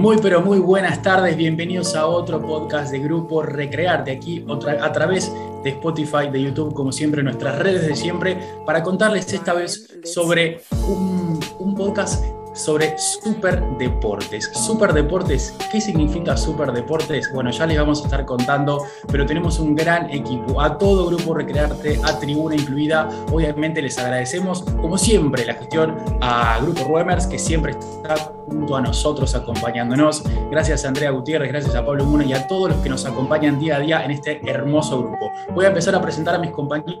Muy pero muy buenas tardes, bienvenidos a otro podcast de Grupo Recrearte, aquí otra, a través de Spotify, de YouTube, como siempre, nuestras redes de siempre, para contarles esta vez sobre un, un podcast sobre superdeportes. Superdeportes, ¿qué significa superdeportes? Bueno, ya les vamos a estar contando, pero tenemos un gran equipo. A todo Grupo Recrearte, a Tribuna incluida, obviamente les agradecemos, como siempre, la gestión a Grupo Ruemers, que siempre está junto a nosotros acompañándonos. Gracias a Andrea Gutiérrez, gracias a Pablo Muna y a todos los que nos acompañan día a día en este hermoso grupo. Voy a empezar a presentar a mis compañeros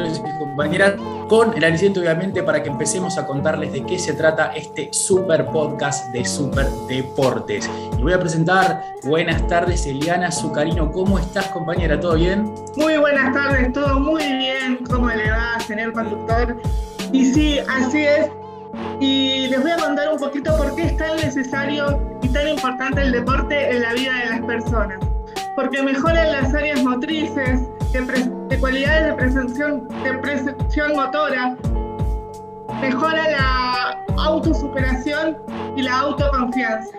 y mis compañeras con el aliciente obviamente para que empecemos a contarles de qué se trata este super podcast de Super Deportes. Y voy a presentar, buenas tardes Eliana Zucarino, ¿cómo estás compañera? ¿Todo bien? Muy buenas tardes, todo muy bien, ¿cómo le va, señor conductor? Y sí, así es, y les voy a contar un poquito por qué es tan necesario y tan importante el deporte en la vida de las personas. Porque mejora las áreas motrices, de, cualidades de percepción, de motora, mejora la autosuperación y la autoconfianza.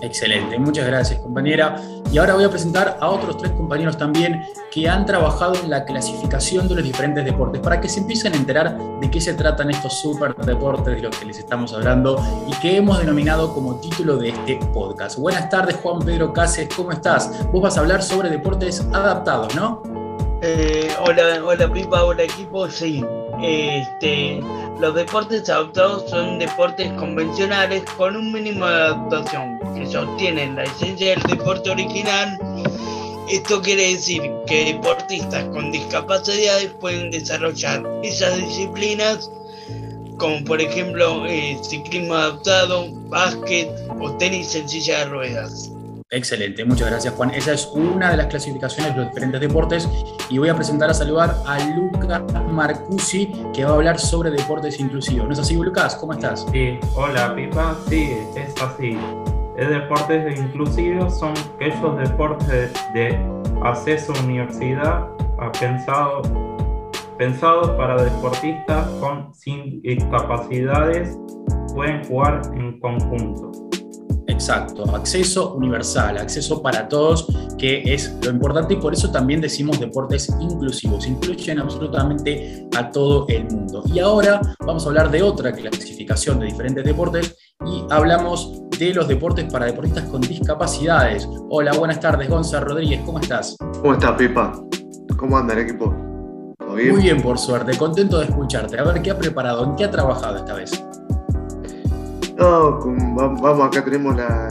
Excelente, muchas gracias compañera. Y ahora voy a presentar a otros tres compañeros también que han trabajado en la clasificación de los diferentes deportes para que se empiecen a enterar de qué se tratan estos super deportes de los que les estamos hablando y que hemos denominado como título de este podcast. Buenas tardes Juan Pedro Cáceres, ¿cómo estás? Vos vas a hablar sobre deportes adaptados, ¿no? Eh, hola, hola Pipa, hola equipo, sí. Este, los deportes adaptados son deportes convencionales con un mínimo de adaptación que sostienen la esencia del deporte original. Esto quiere decir que deportistas con discapacidades pueden desarrollar esas disciplinas como por ejemplo eh, ciclismo adaptado, básquet o tenis en silla de ruedas. Excelente, muchas gracias Juan. Esa es una de las clasificaciones de los diferentes deportes y voy a presentar a saludar a Lucas Marcusi que va a hablar sobre deportes inclusivos. ¿No es así, Lucas? ¿Cómo estás? Sí, hola Pipa, sí, es así. Los deportes inclusivos son aquellos deportes de acceso a universidad pensados pensado para deportistas con sin discapacidades pueden jugar en conjunto. Exacto, acceso universal, acceso para todos, que es lo importante y por eso también decimos deportes inclusivos, incluyen absolutamente a todo el mundo. Y ahora vamos a hablar de otra clasificación de diferentes deportes y hablamos de los deportes para deportistas con discapacidades. Hola, buenas tardes, Gonzalo Rodríguez, ¿cómo estás? ¿Cómo estás, Pipa? ¿Cómo anda el equipo? bien? Muy bien, por suerte, contento de escucharte. A ver, ¿qué ha preparado? ¿En qué ha trabajado esta vez? No, vamos, acá tenemos la,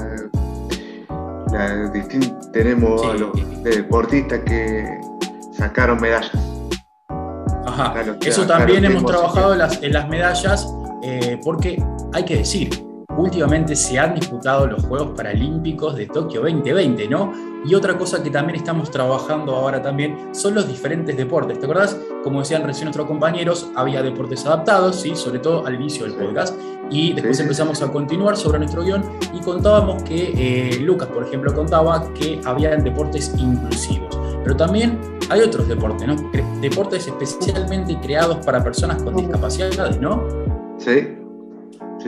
tenemos a los deportistas que sacaron medallas. Ajá, eso también hemos trabajado en las, en las medallas, eh, porque hay que decir, últimamente se han disputado los Juegos Paralímpicos de Tokio 2020, ¿no? Y otra cosa que también estamos trabajando ahora también son los diferentes deportes. ¿Te acordás? Como decían recién nuestros compañeros, había deportes adaptados, ¿sí? sobre todo al inicio del podcast. Y después empezamos a continuar sobre nuestro guion y contábamos que eh, Lucas, por ejemplo, contaba que había deportes inclusivos. Pero también hay otros deportes, ¿no? Deportes especialmente creados para personas con discapacidades, ¿no? Sí,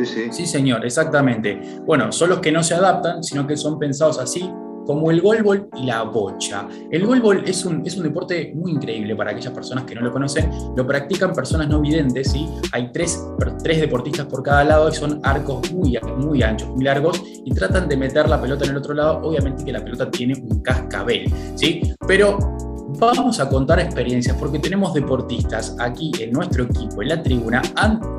Sí, señor, exactamente. Bueno, son los que no se adaptan, sino que son pensados así, como el golbol y la bocha. El golbol es un, es un deporte muy increíble para aquellas personas que no lo conocen. Lo practican personas no videntes, ¿sí? Hay tres, tres deportistas por cada lado y son arcos muy, muy anchos, muy largos y tratan de meter la pelota en el otro lado. Obviamente que la pelota tiene un cascabel, ¿sí? Pero vamos a contar experiencias porque tenemos deportistas aquí en nuestro equipo, en la tribuna,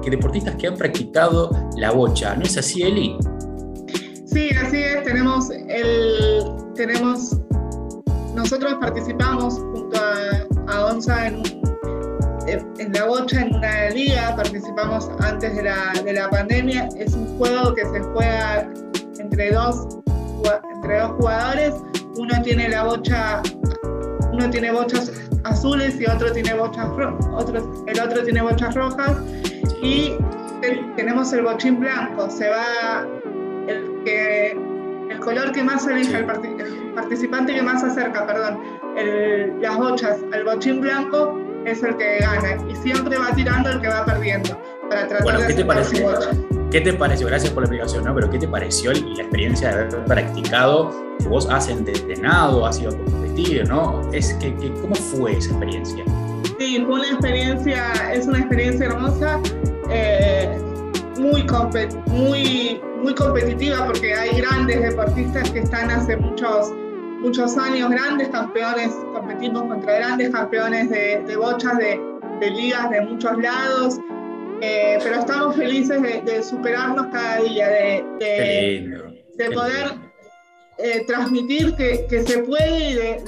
que deportistas que han practicado la bocha. ¿No es así, Eli? Sí, así es. Tenemos el, tenemos, nosotros participamos junto a, a ONSA en, en, la bocha en una liga, participamos antes de la, de la pandemia. Es un juego que se juega entre dos, entre dos jugadores. Uno tiene la bocha uno tiene bochas azules y otro tiene bochas otro, el otro tiene bochas rojas y tenemos el bochín blanco, se va el que el color que más elija, el, participante que más acerca, perdón, las bochas al bochín blanco es el que gana y siempre va tirando el que va perdiendo para tratar de ¿qué te parece? ¿Qué te pareció? Gracias por la explicación, ¿no? Pero ¿qué te pareció la experiencia de haber practicado, que vos has entrenado, has ido a competir, ¿no? Es que, ¿Cómo fue esa experiencia? Sí, fue una experiencia, es una experiencia hermosa, eh, muy, muy, muy competitiva porque hay grandes deportistas que están hace muchos, muchos años, grandes campeones, competimos contra grandes campeones de, de bochas, de, de ligas de muchos lados. Eh, pero estamos felices de, superarnos cada día, de, de, poder eh, transmitir que, que, se puede y de,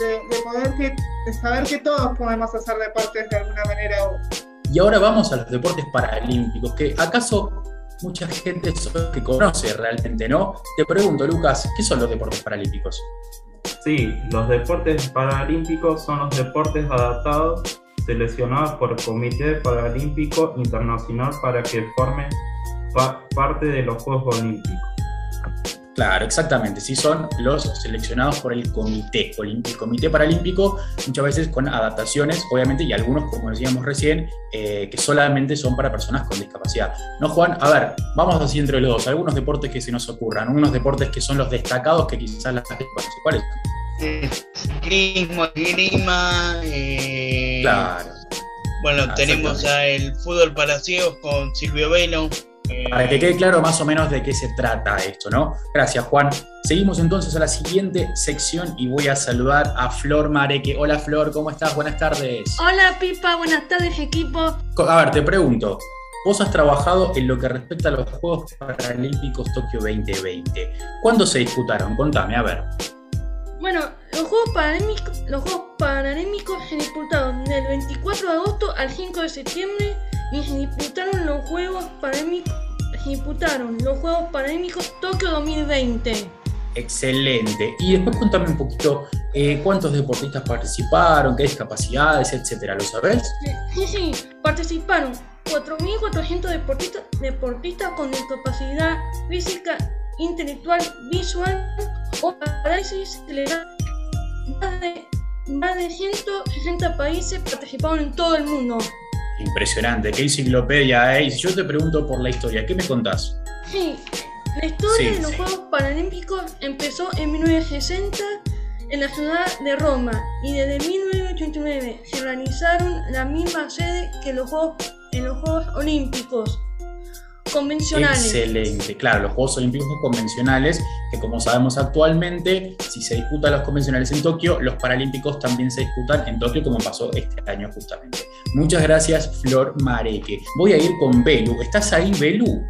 poder que, saber que todos podemos hacer deportes de alguna manera u otra. Y ahora vamos a los deportes paralímpicos, que acaso mucha gente que conoce realmente, ¿no? Te pregunto, Lucas, ¿qué son los deportes paralímpicos? Sí, los deportes paralímpicos son los deportes adaptados seleccionados por el Comité Paralímpico Internacional para que formen parte de los Juegos Olímpicos. Claro, exactamente. Sí, son los seleccionados por el comité, el comité paralímpico, muchas veces con adaptaciones, obviamente, y algunos, como decíamos recién, eh, que solamente son para personas con discapacidad. No, Juan, a ver, vamos así entre los dos. Algunos deportes que se nos ocurran, unos deportes que son los destacados que quizás las ¿Cuáles? Ciclismo, esgrima. Eh, claro. Bueno, ah, tenemos ya el fútbol para ciegos con Silvio Velo. Eh, para que quede claro más o menos de qué se trata esto, ¿no? Gracias, Juan. Seguimos entonces a la siguiente sección y voy a saludar a Flor Mareque. Hola, Flor, ¿cómo estás? Buenas tardes. Hola, Pipa, buenas tardes, equipo. A ver, te pregunto. Vos has trabajado en lo que respecta a los Juegos Paralímpicos Tokio 2020. ¿Cuándo se disputaron? Contame, a ver. Bueno, los Juegos Paralímpicos, los Juegos Paralímpicos se disputaron del 24 de agosto al 5 de septiembre y se disputaron los Juegos Paralímpicos, se disputaron los Juegos Paralímpicos Tokio 2020. Excelente. Y después contame un poquito eh, cuántos deportistas participaron, qué discapacidades, etcétera. ¿Lo sabes? Sí, sí, participaron 4.400 deportistas, deportistas con discapacidad física, intelectual, visual o parálisis cerebral. Más de, más de 160 países participaron en todo el mundo. Impresionante, qué enciclopedia, ¿eh? Si yo te pregunto por la historia, ¿qué me contás? Sí, la historia de los Juegos Paralímpicos empezó en 1960 en la ciudad de Roma y desde 1989 se organizaron la misma sede que los Juegos, en los Juegos Olímpicos convencionales. Excelente, claro, los Juegos Olímpicos convencionales, que como sabemos actualmente, si se disputan los convencionales en Tokio, los Paralímpicos también se disputan en Tokio, como pasó este año justamente. Muchas gracias, Flor Mareque. Voy a ir con Belu. ¿Estás ahí, Belu?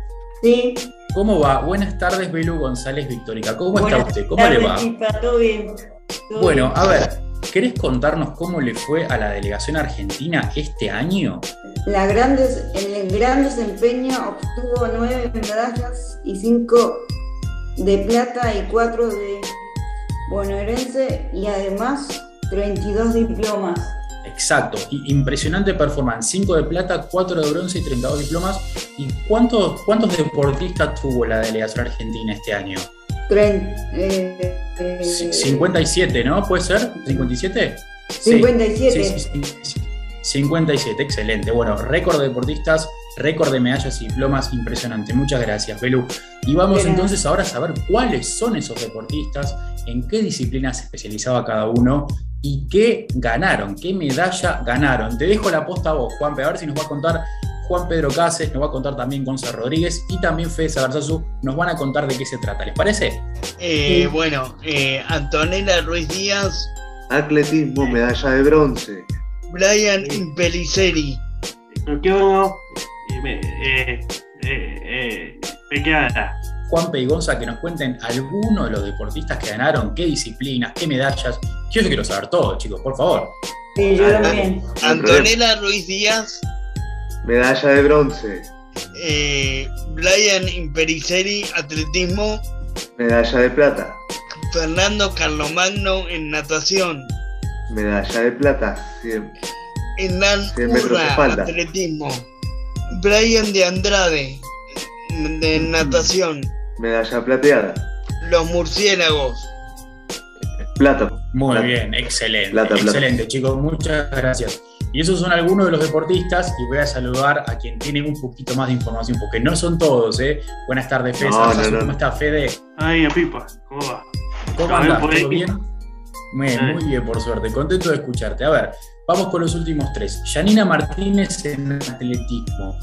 Sí. ¿Cómo va? Buenas tardes, Belu González Victórica. ¿Cómo está usted? ¿Cómo le va? todo bien. bueno, a ver, ¿Querés contarnos cómo le fue a la delegación argentina este año? La grandes, el gran desempeño obtuvo nueve medallas y cinco de plata y cuatro de bonaerense y además 32 diplomas. Exacto, impresionante performance, 5 de plata, 4 de bronce y 32 diplomas. ¿Y cuántos, cuántos deportistas tuvo la delegación argentina este año? 57, eh, ¿no? ¿Puede ser? ¿57? 57. 57, excelente. Bueno, récord de deportistas, récord de medallas y diplomas, impresionante. Muchas gracias, Belú. Y vamos entonces ahora a saber cuáles son esos deportistas, en qué disciplina se especializaba cada uno y qué ganaron, qué medalla ganaron. Te dejo la posta a vos, Juan, a ver si nos va a contar Juan Pedro Cáceres, nos va a contar también Gonzalo Rodríguez y también Fede Sagarzazu nos van a contar de qué se trata. ¿Les parece? Eh, bueno, eh, Antonella Ruiz Díaz. Atletismo, medalla de bronce. Brian Pelliceri. ¿Qué eh, eh, eh, Juan y Gonza que nos cuenten algunos de los deportistas que ganaron, qué disciplinas, qué medallas. Yo quiero saber todo, chicos, por favor. Sí, yo también. Antonella Ruiz Díaz. Medalla de bronce. Eh, Brian Impericeri, atletismo. Medalla de plata. Fernando Carlomagno en natación. Medalla de plata, 100. Hernán Urra, atletismo. Brian de Andrade, de natación. Medalla plateada. Los murciélagos. Plata. Muy bien, excelente. excelente, chicos, muchas gracias. Y esos son algunos de los deportistas y voy a saludar a quien tiene un poquito más de información, porque no son todos, ¿eh? Buenas tardes, Fede. No, Sarsazo, no, no. ¿Cómo está, Fede? Ay, a Pipa, ¿cómo va? ¿Cómo andas? ¿Todo bien? Muy, bien, muy bien, por suerte. Contento de escucharte. A ver, vamos con los últimos tres. Yanina Martínez en atletismo.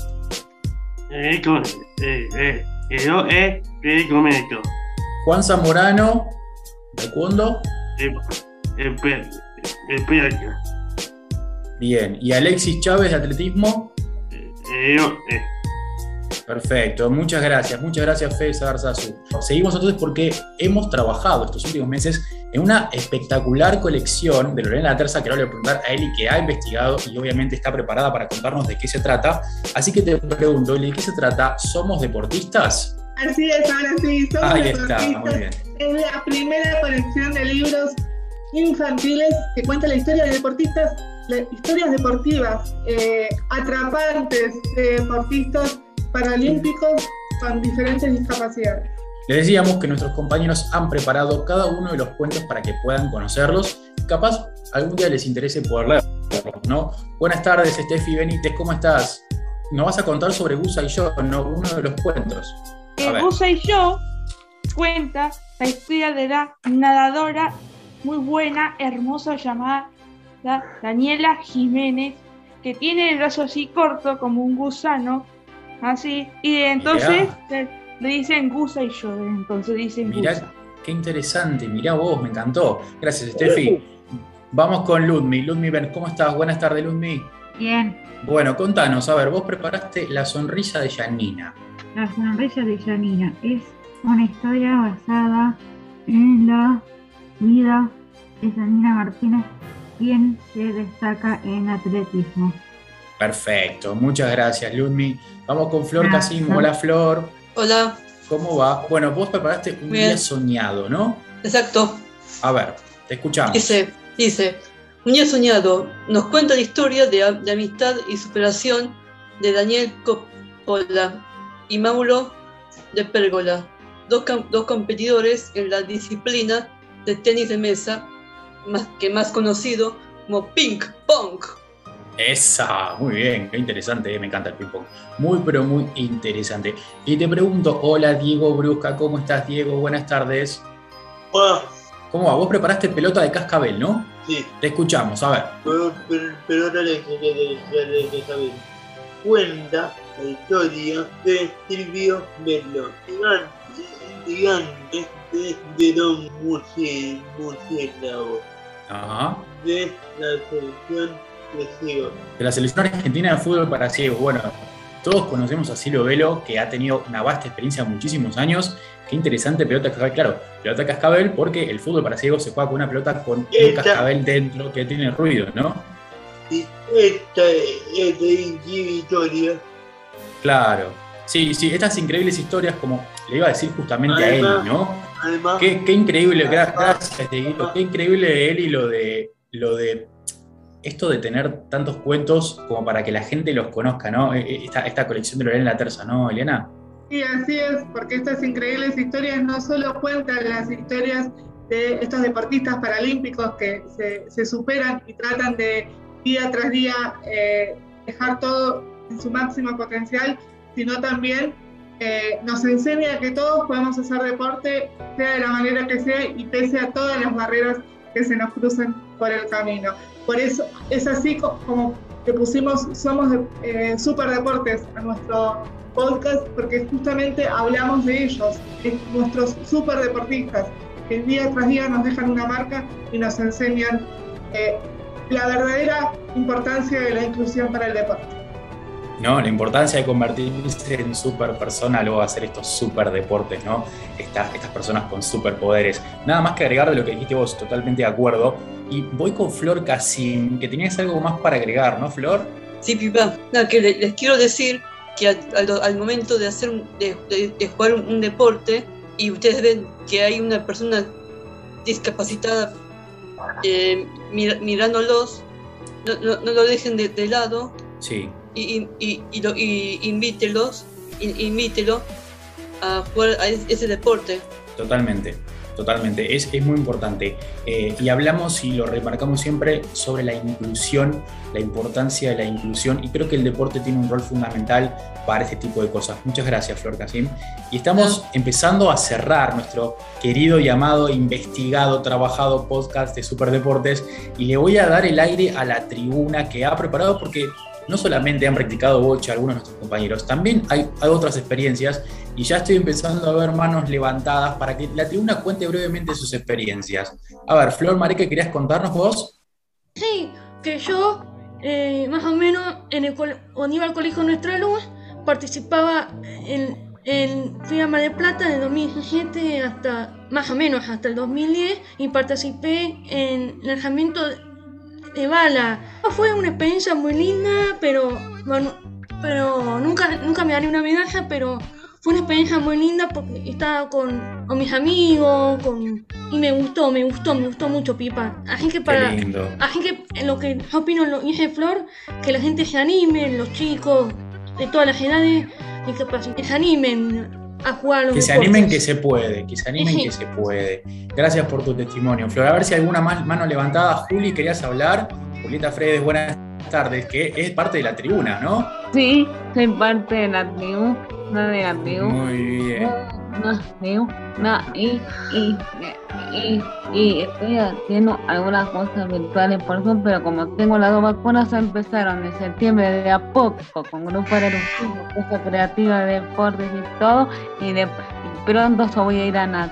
Eh, con, eh, eh, eh, yo, eh, eh, comento. Juan Zamorano, taekwondo. Eh, eh, eh, perca. Bien. Y Alexis Chávez de atletismo. Eh, yo, eh, Perfecto, muchas gracias, muchas gracias Fede Sarsazu. Seguimos entonces porque hemos trabajado estos últimos meses en una espectacular colección de Lorena La Terza que ahora le voy a preguntar a Eli que ha investigado y obviamente está preparada para contarnos de qué se trata. Así que te pregunto, Eli, ¿de qué se trata? ¿Somos deportistas? Así es, ahora sí, somos Ahí está, muy deportistas. bien. Es la primera colección de libros infantiles que cuenta la historia de deportistas, historias deportivas eh, atrapantes de deportistas paralímpicos con diferentes discapacidades. Les decíamos que nuestros compañeros han preparado cada uno de los cuentos para que puedan conocerlos. Capaz algún día les interese poder leerlos, ¿no? Buenas tardes, Steffi Benítez, ¿cómo estás? Nos vas a contar sobre Gusa y yo, ¿no? Uno de los cuentos. A que ver. Busa y yo cuenta la historia de la nadadora muy buena, hermosa llamada Daniela Jiménez, que tiene el brazo así corto como un gusano, así, y entonces le, le dicen Gusa y yo, entonces dicen Gusa. Mirá, qué interesante, mirá vos, me encantó. Gracias, Steffi. Vamos con Ludmi. Ludmi, ven, ¿cómo estás? Buenas tardes, Ludmi. Bien, Bueno, contanos, a ver, vos preparaste la sonrisa de Janina. La sonrisa de Janina es una historia basada en la vida de Janina Martínez, quien se destaca en atletismo. Perfecto, muchas gracias, Ludmi. Vamos con Flor Gracias. Casimo. Hola, Flor. Hola, ¿Cómo va? Bueno, vos preparaste un Bien. día soñado, ¿no? exacto. A ver, te escuchamos. Dice, dice, un día soñado nos cuenta la historia de, de amistad y superación de Daniel Coppola y Mauro de Pérgola, dos, dos competidores en la disciplina de tenis de mesa, más, que más conocido como ping pong. Esa, muy bien, qué interesante, eh, me encanta el ping-pong. Muy, pero muy interesante. Y te pregunto, hola Diego Brusca, ¿cómo estás Diego? Buenas tardes. Hola, ¿Cómo va? Vos preparaste pelota de cascabel, ¿no? sí, Te escuchamos, a ver. pero, pero, pero ahora les de saber. Cuenta la historia de Silvio Melo, gigante, gigante de, de Don Murci- Murciélago, Ajá. de la selección de Ciego. De la selección argentina de fútbol para ciegos. Bueno, todos conocemos a Silvio Velo, que ha tenido una vasta experiencia muchísimos años. Qué interesante pelota de cascabel. Claro, pelota de cascabel porque el fútbol para ciegos se juega con una pelota con un cascabel dentro que tiene ruido, ¿no? Esta, esta historia, Claro. Sí, sí, estas increíbles historias, como le iba a decir justamente a Eli, ¿no? Además, Qué, qué increíble, Además- gracias, Dieguito. Qué increíble de Eli lo de, lo de esto de tener tantos cuentos como para que la gente los conozca, ¿no? E- e- Esta, esta colección de Lorena La Terza, ¿no, Elena? Sí, así es, porque estas increíbles historias no solo cuentan las historias de estos deportistas paralímpicos que se, se superan y tratan de día tras día eh, dejar todo en su máximo potencial, sino también eh, nos enseña que todos podemos hacer deporte, sea de la manera que sea y pese a todas las barreras que se nos cruzan por el camino. Por eso es así co- como que pusimos Somos eh, Super Deportes a nuestro podcast, porque justamente hablamos de ellos, nuestros super deportistas, que día tras día nos dejan una marca y nos enseñan eh, la verdadera importancia de la inclusión para el deporte. ¿No? La importancia de convertirse en super persona, luego hacer estos super deportes, ¿no? Estas, estas personas con superpoderes. Nada más que agregar de lo que dijiste vos, totalmente de acuerdo. Y voy con Flor Casim, que tenías algo más para agregar, ¿no, Flor? Sí, pipa. Nada, que le- les quiero decir que al, al- momento de hacer un- de, de- de jugar un, un deporte y ustedes ven que hay una persona discapacitada eh, mir- mirándolos, no, no- no lo dejen de, de lado Sí, y, y, y, lo- y invítelos, in- invítelo a jugar a es- ese deporte. totalmente. Totalmente, es, es muy importante. Eh, y hablamos y lo remarcamos siempre sobre la inclusión, la importancia de la inclusión, y creo que el deporte tiene un rol fundamental para este tipo de cosas. Muchas gracias, Flor Casim. Y estamos empezando a cerrar nuestro querido y amado, investigado, trabajado podcast de Superdeportes, y le voy a dar el aire a la tribuna que ha preparado porque no solamente han practicado bocha algunos de nuestros compañeros, también hay, otras experiencias y ya estoy empezando a ver manos levantadas para que la tribuna cuente brevemente sus experiencias. A ver, Flor Mareque, ¿querías contarnos vos? Sí, que yo, eh, más o menos, en el cuando iba al colegio Nuestra Luz, participaba en, en Fui a Mar del Plata de 2017 hasta, más o menos, hasta el 2010 y participé en el lanzamiento de bala. Fue una experiencia muy linda, pero, bueno, pero nunca, nunca me daría una medalla, pero fue una experiencia muy linda porque estaba con, con mis amigos con, y me gustó, me gustó, me gustó mucho Pipa. Así que para, así que lo que yo opino lo dice Flor, que la gente se anime, los chicos de todas las edades, y que se animen a jugar los Que se animen que se puede, que se animen que se puede. Gracias por tu testimonio, Flor. A ver si hay alguna mano levantada. Juli, querías hablar. Julieta Fredes, buenas tardes, que es parte de la tribuna, ¿no? Sí, soy parte de la tribu, no de la tribu. Muy bien. No, tribu, no, y, y, y, y estoy haciendo algunas cosas virtuales por Zoom, pero como tengo las dos vacunas, empezaron en septiembre de a poco, con grupos de cosas creativas, deportes y todo, y, de, y pronto voy a ir a, nat,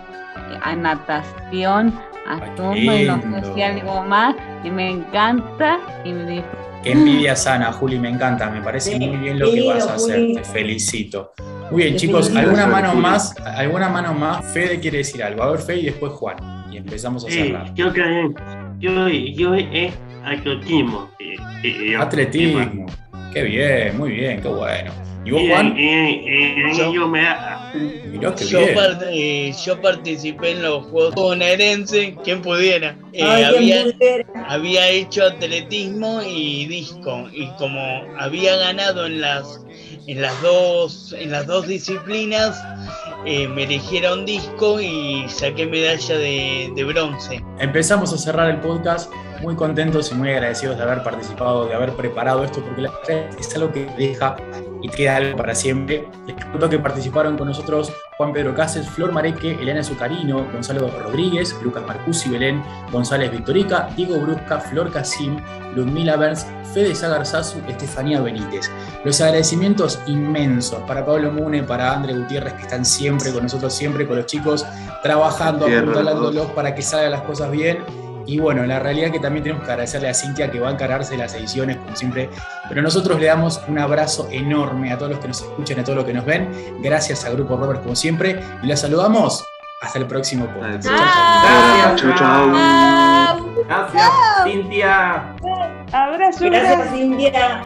a natación, a zumba y no sé si algo más, y me encanta, y me disfruto. Qué envidia sana, Juli, me encanta, me parece muy bien lo que vas a hacer, te felicito. Muy bien, Te chicos, ¿alguna Juli. mano más? ¿Alguna mano más? Fede quiere decir algo. A ver, Fede y después Juan. Y empezamos a Sí, cerrar. yo creo yo, yo es atletismo. eh, eh, yo- Atletismo. Qué bien, muy bien, qué bueno. ¿Y vos, Juan? y- y- y yo me da- Mirá qué Yo, bien. par- eh, yo participé en los Juegos bonaerenses, quien pudiera. Eh, Ay, había, había hecho atletismo y disco y como había ganado en las en las dos en las dos disciplinas eh, me eligieron disco y saqué medalla de, de bronce. Empezamos a cerrar el podcast muy contentos y muy agradecidos de haber participado, de haber preparado esto, porque la verdad es algo que deja y queda algo para siempre. Les cuento que participaron con nosotros Juan Pedro Cáceres, Flor Mareque, Elena Zucarino, Gonzalo Rodríguez, Lucas Marcusi, Belén González Victorica, Diego Brusca, Flor Casim, Ludmila Berns, Fede Sagarzazu, Estefanía Benítez. Los agradecimientos inmensos para Pablo Mune, para André Gutiérrez, que están siempre con nosotros, siempre con los chicos, trabajando, Tierra, apuntándolos para que salgan las cosas bien. Y bueno, la realidad es que también tenemos que agradecerle a Cintia que va a encargarse de las ediciones, como siempre. Pero nosotros le damos un abrazo enorme a todos los que nos escuchan, a todos los que nos ven. Gracias a Grupo Robert, como siempre. Y les saludamos. Hasta el próximo podcast. Gracias. Chau, chau. Gracias, Cintia. Abrazo, Gracias, Cintia.